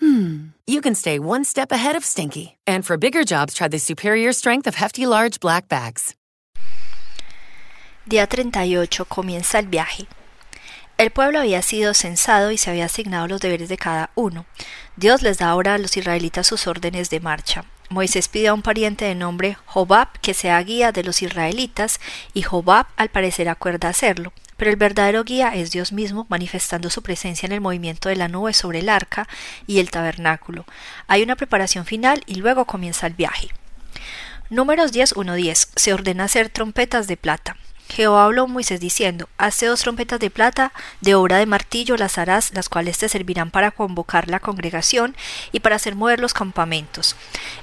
hmm, you can stay one step ahead of stinky. And for bigger jobs, try the superior strength of Hefty Large Black Bags. Día 38 comienza el viaje. El pueblo había sido censado y se había asignado los deberes de cada uno. Dios les da ahora a los israelitas sus órdenes de marcha. Moisés pide a un pariente de nombre Jobab que sea guía de los israelitas y Jobab al parecer acuerda hacerlo. Pero el verdadero guía es Dios mismo manifestando su presencia en el movimiento de la nube sobre el arca y el tabernáculo. Hay una preparación final y luego comienza el viaje. Números 10.1.10 Se ordena hacer trompetas de plata. Jehová habló a Moisés diciendo, Hazte dos trompetas de plata, de obra de martillo las harás, las cuales te servirán para convocar la congregación y para hacer mover los campamentos.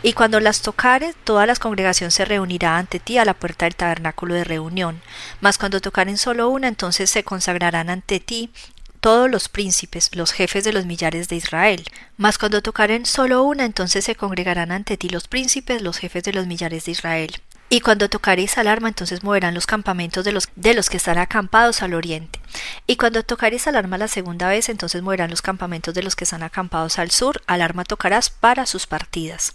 Y cuando las tocares, toda la congregación se reunirá ante ti a la puerta del tabernáculo de reunión. Mas cuando tocaren solo una, entonces se consagrarán ante ti todos los príncipes, los jefes de los millares de Israel. Mas cuando tocaren solo una, entonces se congregarán ante ti los príncipes, los jefes de los millares de Israel. Y cuando tocaréis alarma, entonces moverán los campamentos de los, de los que están acampados al oriente. Y cuando tocaréis alarma la segunda vez, entonces moverán los campamentos de los que están acampados al sur. Alarma tocarás para sus partidas.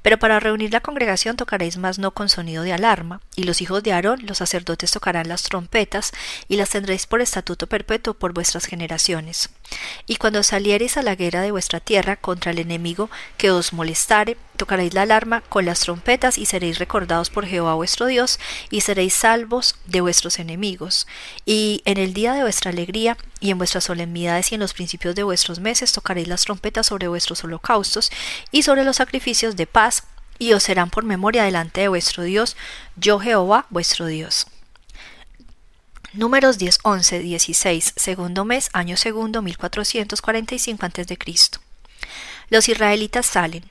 Pero para reunir la congregación tocaréis más no con sonido de alarma. Y los hijos de Aarón, los sacerdotes, tocarán las trompetas, y las tendréis por estatuto perpetuo por vuestras generaciones. Y cuando saliereis a la guerra de vuestra tierra contra el enemigo que os molestare, tocaréis la alarma con las trompetas y seréis recordados por Jehová vuestro Dios y seréis salvos de vuestros enemigos. Y en el día de vuestra alegría y en vuestras solemnidades y en los principios de vuestros meses tocaréis las trompetas sobre vuestros holocaustos y sobre los sacrificios de paz y os serán por memoria delante de vuestro Dios, yo Jehová vuestro Dios. Números 10, 11, 16, segundo mes, año segundo, 1445 a.C. Los israelitas salen.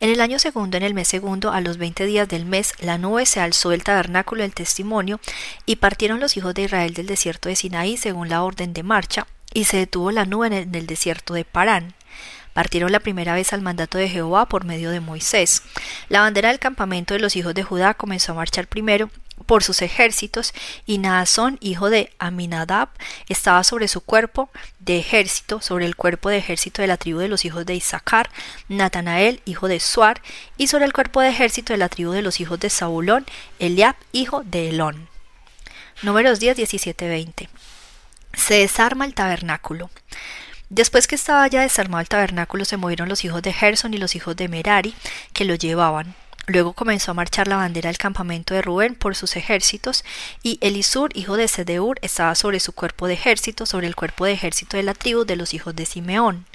En el año segundo, en el mes segundo, a los veinte días del mes, la nube se alzó del tabernáculo del testimonio, y partieron los hijos de Israel del desierto de Sinaí según la orden de marcha, y se detuvo la nube en el desierto de Parán. Partieron la primera vez al mandato de Jehová por medio de Moisés. La bandera del campamento de los hijos de Judá comenzó a marchar primero por sus ejércitos, y Naasón, hijo de Aminadab, estaba sobre su cuerpo de ejército, sobre el cuerpo de ejército de la tribu de los hijos de Isaacar, Natanael, hijo de Suar, y sobre el cuerpo de ejército de la tribu de los hijos de Zabulón, Eliab, hijo de Elón. Números 10, 17, 20. Se desarma el tabernáculo. Después que estaba ya desarmado el tabernáculo, se movieron los hijos de Gerson y los hijos de Merari, que lo llevaban. Luego comenzó a marchar la bandera del campamento de Rubén por sus ejércitos, y Elisur, hijo de Sedeur, estaba sobre su cuerpo de ejército, sobre el cuerpo de ejército de la tribu de los hijos de Simeón.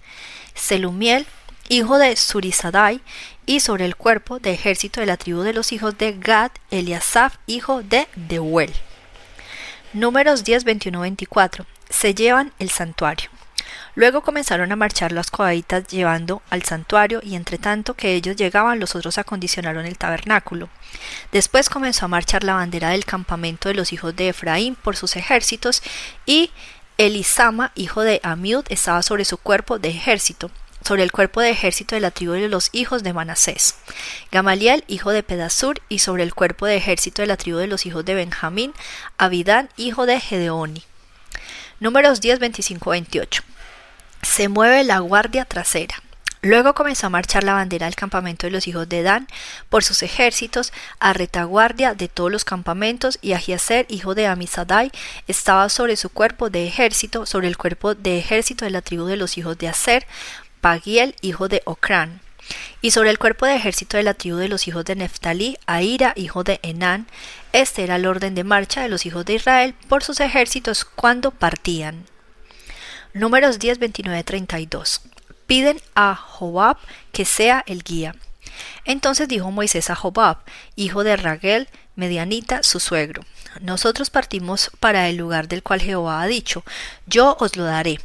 Selumiel, hijo de Surizadai, y sobre el cuerpo de ejército de la tribu de los hijos de Gad, Eliasaf, hijo de Deuel. Números 10, 21, 24. Se llevan el santuario. Luego comenzaron a marchar las coaditas llevando al santuario y entre tanto que ellos llegaban los otros acondicionaron el tabernáculo. Después comenzó a marchar la bandera del campamento de los hijos de Efraín por sus ejércitos y Elisama, hijo de Amiud, estaba sobre su cuerpo de ejército, sobre el cuerpo de ejército de la tribu de los hijos de Manasés. Gamaliel, hijo de Pedasur, y sobre el cuerpo de ejército de la tribu de los hijos de Benjamín, Abidán, hijo de Gedeoni. Números 10, 25, 28. Se mueve la guardia trasera. Luego comenzó a marchar la bandera del campamento de los hijos de Dan por sus ejércitos a retaguardia de todos los campamentos y Ahiaser, hijo de Amisadai, estaba sobre su cuerpo de ejército, sobre el cuerpo de ejército de la tribu de los hijos de Aser, Pagiel, hijo de Ocrán. Y sobre el cuerpo de ejército de la tribu de los hijos de Neftalí, Aira, hijo de Enán. Este era el orden de marcha de los hijos de Israel por sus ejércitos cuando partían. Números 10, 29, 32. Piden a Jobab que sea el guía. Entonces dijo Moisés a Jobab, hijo de Raguel, medianita, su suegro, Nosotros partimos para el lugar del cual Jehová ha dicho, yo os lo daré.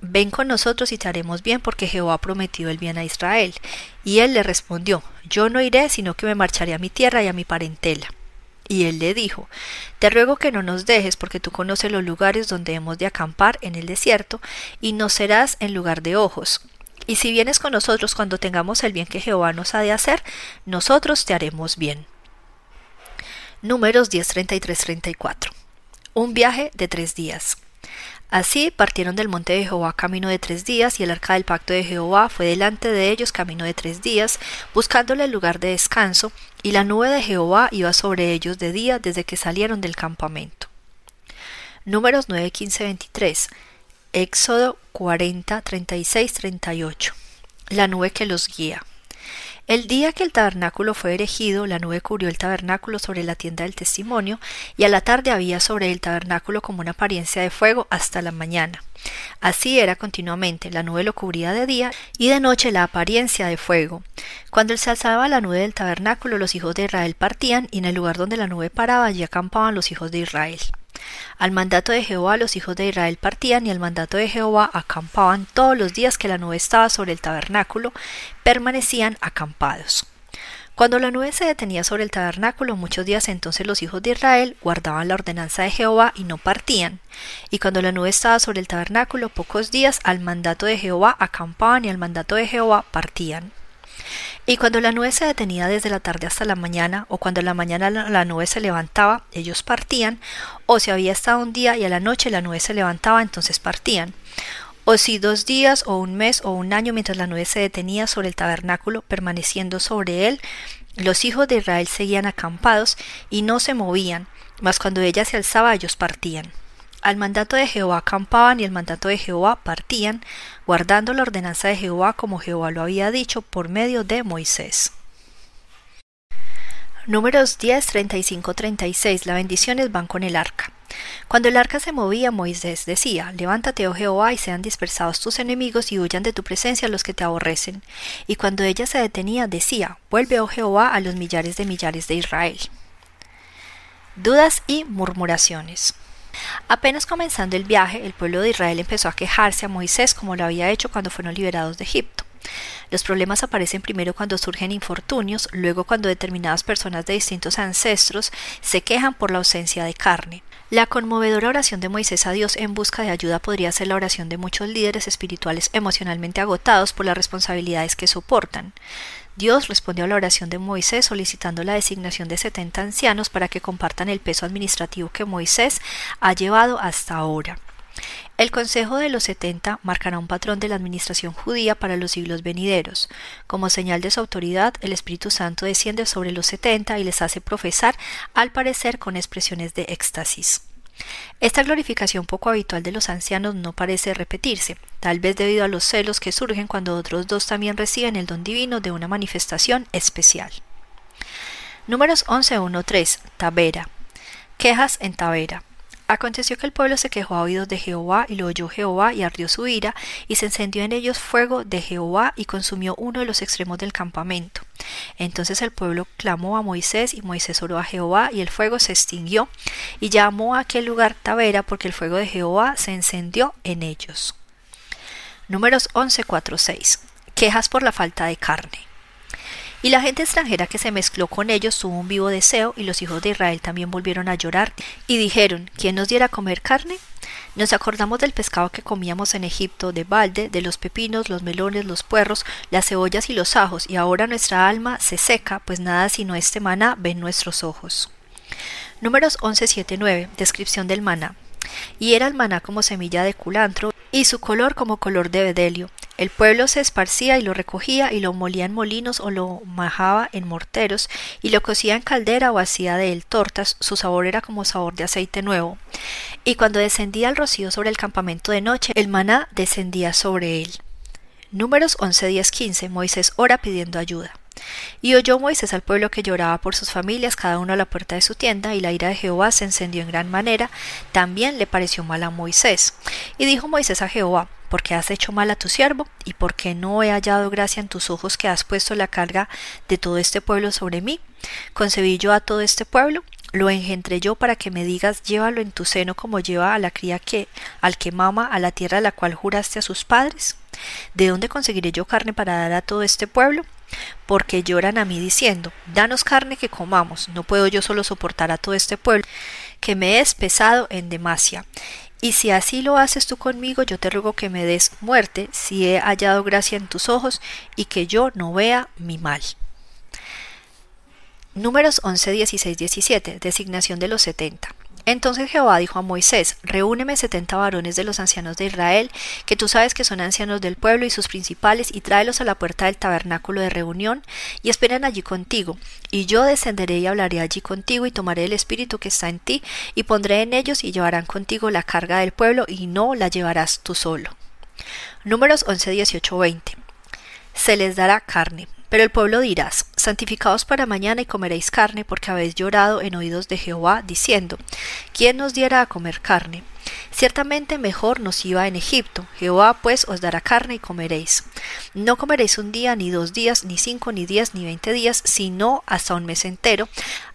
Ven con nosotros y te haremos bien, porque Jehová ha prometido el bien a Israel. Y él le respondió, Yo no iré, sino que me marcharé a mi tierra y a mi parentela. Y él le dijo, Te ruego que no nos dejes, porque tú conoces los lugares donde hemos de acampar en el desierto, y no serás en lugar de ojos. Y si vienes con nosotros cuando tengamos el bien que Jehová nos ha de hacer, nosotros te haremos bien. Números 10, 33, 34. Un viaje de tres días. Así partieron del monte de Jehová camino de tres días, y el arca del pacto de Jehová fue delante de ellos camino de tres días, buscándole el lugar de descanso, y la nube de Jehová iba sobre ellos de día desde que salieron del campamento. Números 9, 15, 23. Éxodo 40, 36, 38. La nube que los guía. El día que el tabernáculo fue erigido, la nube cubrió el tabernáculo sobre la tienda del testimonio, y a la tarde había sobre el tabernáculo como una apariencia de fuego hasta la mañana. Así era continuamente, la nube lo cubría de día y de noche la apariencia de fuego. Cuando se alzaba la nube del tabernáculo, los hijos de Israel partían, y en el lugar donde la nube paraba allí acampaban los hijos de Israel. Al mandato de Jehová los hijos de Israel partían y al mandato de Jehová acampaban todos los días que la nube estaba sobre el tabernáculo, permanecían acampados. Cuando la nube se detenía sobre el tabernáculo muchos días entonces los hijos de Israel guardaban la ordenanza de Jehová y no partían. Y cuando la nube estaba sobre el tabernáculo pocos días al mandato de Jehová acampaban y al mandato de Jehová partían. Y cuando la nube se detenía desde la tarde hasta la mañana, o cuando la mañana la nube se levantaba, ellos partían, o si había estado un día y a la noche la nube se levantaba, entonces partían. O si dos días o un mes o un año mientras la nube se detenía sobre el tabernáculo, permaneciendo sobre él, los hijos de Israel seguían acampados y no se movían, mas cuando ella se alzaba ellos partían. Al mandato de Jehová acampaban y el mandato de Jehová partían, guardando la ordenanza de Jehová como Jehová lo había dicho por medio de Moisés. Números 10, 35, 36. Las bendiciones van con el arca. Cuando el arca se movía, Moisés decía, Levántate, oh Jehová, y sean dispersados tus enemigos y huyan de tu presencia los que te aborrecen. Y cuando ella se detenía, decía, Vuelve, oh Jehová, a los millares de millares de Israel. Dudas y murmuraciones. Apenas comenzando el viaje, el pueblo de Israel empezó a quejarse a Moisés como lo había hecho cuando fueron liberados de Egipto. Los problemas aparecen primero cuando surgen infortunios, luego cuando determinadas personas de distintos ancestros se quejan por la ausencia de carne. La conmovedora oración de Moisés a Dios en busca de ayuda podría ser la oración de muchos líderes espirituales emocionalmente agotados por las responsabilidades que soportan. Dios respondió a la oración de Moisés solicitando la designación de setenta ancianos para que compartan el peso administrativo que Moisés ha llevado hasta ahora. El Consejo de los Setenta marcará un patrón de la administración judía para los siglos venideros. Como señal de su autoridad, el Espíritu Santo desciende sobre los setenta y les hace profesar, al parecer con expresiones de éxtasis. Esta glorificación poco habitual de los ancianos no parece repetirse, tal vez debido a los celos que surgen cuando otros dos también reciben el don divino de una manifestación especial. Números 11.1.3 Tavera. Quejas en Tavera. Aconteció que el pueblo se quejó a oídos de Jehová, y lo oyó Jehová, y ardió su ira, y se encendió en ellos fuego de Jehová, y consumió uno de los extremos del campamento. Entonces el pueblo clamó a Moisés, y Moisés oró a Jehová, y el fuego se extinguió, y llamó a aquel lugar Tavera, porque el fuego de Jehová se encendió en ellos. Números 11, 6. Quejas por la falta de carne. Y la gente extranjera que se mezcló con ellos tuvo un vivo deseo, y los hijos de Israel también volvieron a llorar, y dijeron, ¿quién nos diera a comer carne? Nos acordamos del pescado que comíamos en Egipto, de balde, de los pepinos, los melones, los puerros, las cebollas y los ajos, y ahora nuestra alma se seca, pues nada sino este maná ven nuestros ojos. Números 11, 9. Descripción del maná. Y era el maná como semilla de culantro, y su color como color de bedelio, el pueblo se esparcía y lo recogía y lo molía en molinos o lo majaba en morteros y lo cocía en caldera o hacía de él tortas, su sabor era como sabor de aceite nuevo. Y cuando descendía el rocío sobre el campamento de noche, el maná descendía sobre él. Números 11, 10, 15. Moisés ora pidiendo ayuda. Y oyó Moisés al pueblo que lloraba por sus familias, cada uno a la puerta de su tienda, y la ira de Jehová se encendió en gran manera. También le pareció mal a Moisés. Y dijo Moisés a Jehová, ¿por qué has hecho mal a tu siervo? ¿Y por qué no he hallado gracia en tus ojos que has puesto la carga de todo este pueblo sobre mí? ¿Concebí yo a todo este pueblo? lo engendré yo para que me digas llévalo en tu seno como lleva a la cría que al que mama a la tierra a la cual juraste a sus padres ¿de dónde conseguiré yo carne para dar a todo este pueblo? Porque lloran a mí diciendo, danos carne que comamos, no puedo yo solo soportar a todo este pueblo, que me es pesado en demasia. Y si así lo haces tú conmigo, yo te ruego que me des muerte, si he hallado gracia en tus ojos, y que yo no vea mi mal. Números 11, 16, 17. Designación de los setenta. Entonces Jehová dijo a Moisés, Reúneme setenta varones de los ancianos de Israel, que tú sabes que son ancianos del pueblo y sus principales, y tráelos a la puerta del tabernáculo de reunión, y esperan allí contigo. Y yo descenderé y hablaré allí contigo, y tomaré el espíritu que está en ti, y pondré en ellos, y llevarán contigo la carga del pueblo, y no la llevarás tú solo. Números 11, 18, 20. Se les dará carne. Pero el pueblo dirás, santificaos para mañana y comeréis carne, porque habéis llorado en oídos de Jehová, diciendo, ¿quién nos diera a comer carne? Ciertamente mejor nos iba en Egipto. Jehová pues os dará carne y comeréis. No comeréis un día, ni dos días, ni cinco, ni diez, ni veinte días, sino hasta un mes entero,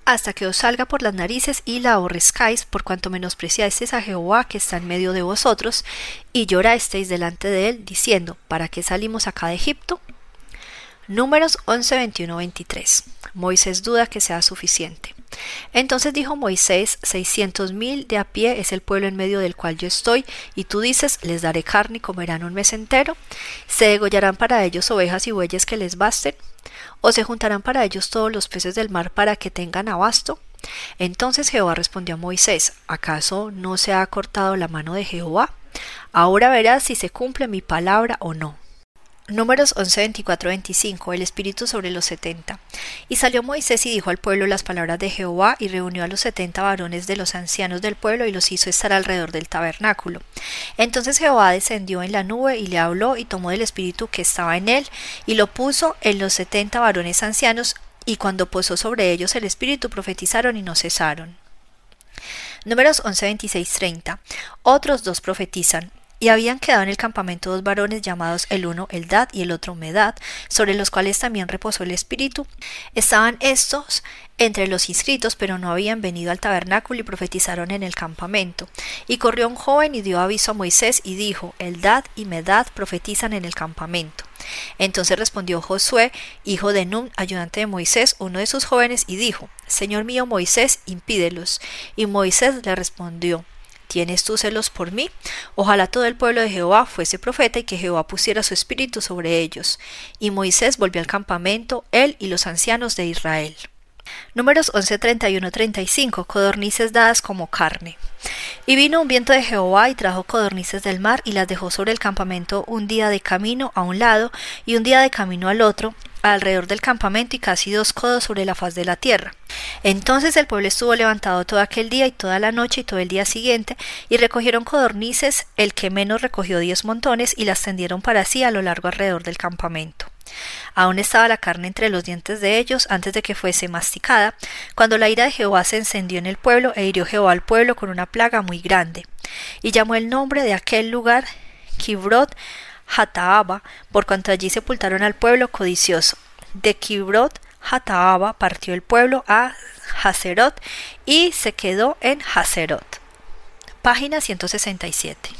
hasta que os salga por las narices y la aborrezcáis, por cuanto menospreciáis a Jehová que está en medio de vosotros, y llorasteis delante de él, diciendo, ¿para qué salimos acá de Egipto? Números 11, 21, 23. Moisés duda que sea suficiente. Entonces dijo Moisés, seiscientos mil de a pie es el pueblo en medio del cual yo estoy, y tú dices, les daré carne y comerán un mes entero. ¿Se degollarán para ellos ovejas y bueyes que les basten? ¿O se juntarán para ellos todos los peces del mar para que tengan abasto? Entonces Jehová respondió a Moisés, ¿acaso no se ha cortado la mano de Jehová? Ahora verás si se cumple mi palabra o no. Números 11, 24, 25, el Espíritu sobre los setenta. Y salió Moisés y dijo al pueblo las palabras de Jehová, y reunió a los setenta varones de los ancianos del pueblo, y los hizo estar alrededor del tabernáculo. Entonces Jehová descendió en la nube, y le habló, y tomó del Espíritu que estaba en él, y lo puso en los setenta varones ancianos, y cuando posó sobre ellos el Espíritu, profetizaron y no cesaron. Números 11, 26, 30. Otros dos profetizan, y habían quedado en el campamento dos varones llamados el uno Eldad y el otro Medad, sobre los cuales también reposó el Espíritu. Estaban estos entre los inscritos, pero no habían venido al tabernáculo y profetizaron en el campamento. Y corrió un joven y dio aviso a Moisés y dijo, Eldad y Medad profetizan en el campamento. Entonces respondió Josué, hijo de Nun, ayudante de Moisés, uno de sus jóvenes, y dijo, Señor mío Moisés, impídelos. Y Moisés le respondió, ¿Tienes tú celos por mí? Ojalá todo el pueblo de Jehová fuese profeta y que Jehová pusiera su espíritu sobre ellos. Y Moisés volvió al campamento, él y los ancianos de Israel. Números 11, 31, 35. Codornices dadas como carne. Y vino un viento de Jehová y trajo codornices del mar y las dejó sobre el campamento un día de camino a un lado y un día de camino al otro, alrededor del campamento y casi dos codos sobre la faz de la tierra. Entonces el pueblo estuvo levantado todo aquel día y toda la noche y todo el día siguiente, y recogieron codornices, el que menos recogió diez montones, y las tendieron para sí a lo largo alrededor del campamento. Aún estaba la carne entre los dientes de ellos antes de que fuese masticada, cuando la ira de Jehová se encendió en el pueblo e hirió Jehová al pueblo con una plaga muy grande. Y llamó el nombre de aquel lugar Kibrot Hataaba, por cuanto allí sepultaron al pueblo codicioso. De Kibrot Hataaba partió el pueblo a Haserot y se quedó en Haserot. Página 167.